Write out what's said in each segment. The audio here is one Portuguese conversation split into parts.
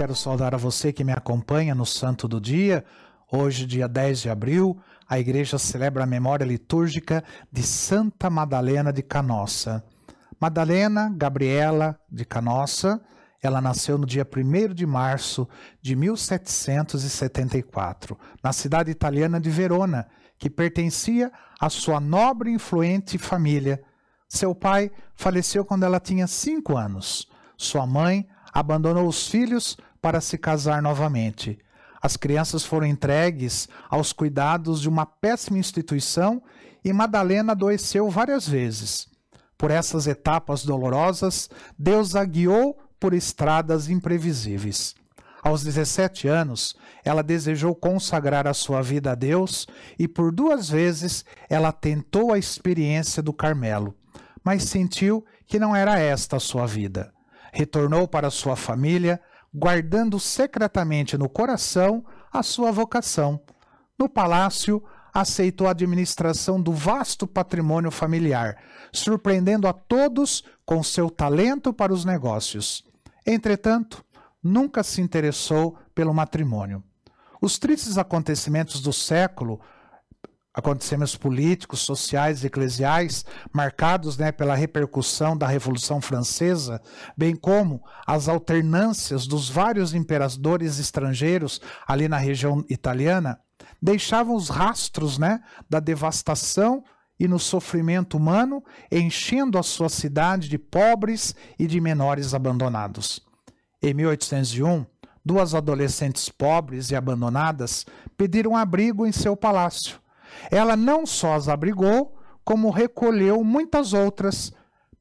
quero saudar a você que me acompanha no Santo do Dia. Hoje, dia 10 de abril, a igreja celebra a memória litúrgica de Santa Madalena de Canossa. Madalena Gabriela de Canossa, ela nasceu no dia 1 de março de 1774, na cidade italiana de Verona, que pertencia à sua nobre e influente família. Seu pai faleceu quando ela tinha cinco anos. Sua mãe abandonou os filhos para se casar novamente. As crianças foram entregues aos cuidados de uma péssima instituição e Madalena adoeceu várias vezes. Por essas etapas dolorosas, Deus a guiou por estradas imprevisíveis. Aos 17 anos, ela desejou consagrar a sua vida a Deus e por duas vezes ela tentou a experiência do Carmelo, mas sentiu que não era esta a sua vida. Retornou para sua família, guardando secretamente no coração a sua vocação. No palácio, aceitou a administração do vasto patrimônio familiar, surpreendendo a todos com seu talento para os negócios. Entretanto, nunca se interessou pelo matrimônio. Os tristes acontecimentos do século acontecimentos políticos, sociais eclesiais marcados né, pela repercussão da Revolução Francesa, bem como as alternâncias dos vários imperadores estrangeiros ali na região italiana, deixavam os rastros né, da devastação e no sofrimento humano, enchendo a sua cidade de pobres e de menores abandonados. Em 1801, duas adolescentes pobres e abandonadas pediram abrigo em seu palácio ela não só as abrigou, como recolheu muitas outras,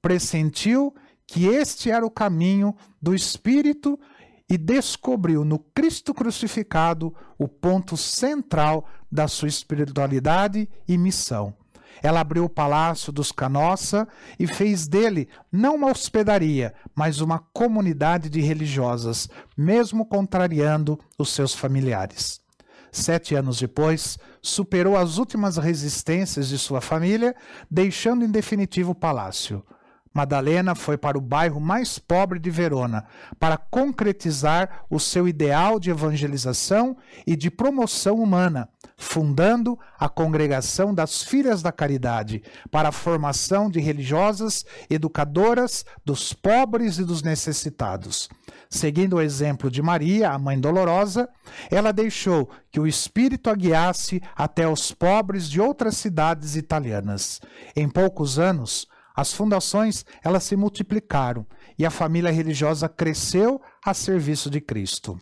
pressentiu que este era o caminho do Espírito e descobriu no Cristo crucificado o ponto central da sua espiritualidade e missão. Ela abriu o palácio dos Canossa e fez dele não uma hospedaria, mas uma comunidade de religiosas, mesmo contrariando os seus familiares. Sete anos depois, superou as últimas resistências de sua família, deixando em definitivo o palácio. Madalena foi para o bairro mais pobre de Verona para concretizar o seu ideal de evangelização e de promoção humana, fundando a Congregação das Filhas da Caridade para a formação de religiosas educadoras dos pobres e dos necessitados. Seguindo o exemplo de Maria, a mãe dolorosa, ela deixou que o Espírito a guiasse até os pobres de outras cidades italianas. Em poucos anos, as fundações, elas se multiplicaram e a família religiosa cresceu a serviço de Cristo.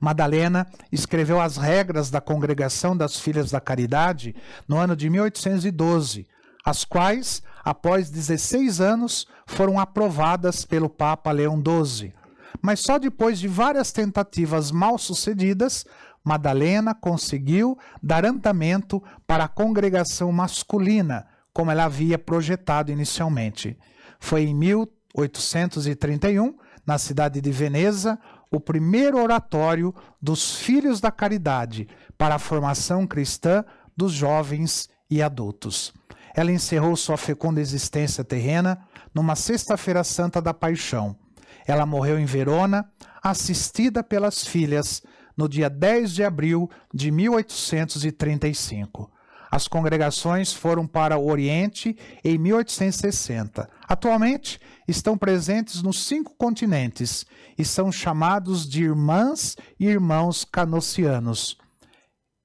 Madalena escreveu as regras da Congregação das Filhas da Caridade no ano de 1812, as quais, após 16 anos, foram aprovadas pelo Papa Leão XII. Mas só depois de várias tentativas mal sucedidas, Madalena conseguiu dar andamento para a congregação masculina, como ela havia projetado inicialmente. Foi em 1831, na cidade de Veneza, o primeiro oratório dos Filhos da Caridade para a formação cristã dos jovens e adultos. Ela encerrou sua fecunda existência terrena numa Sexta-feira Santa da Paixão. Ela morreu em Verona, assistida pelas filhas, no dia 10 de abril de 1835. As congregações foram para o Oriente em 1860. Atualmente estão presentes nos cinco continentes e são chamados de irmãs e irmãos canossianos.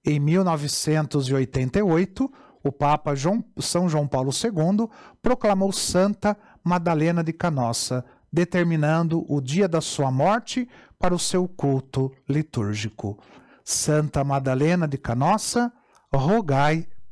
Em 1988, o Papa João, São João Paulo II proclamou Santa Madalena de Canossa, determinando o dia da sua morte para o seu culto litúrgico. Santa Madalena de Canossa, rogai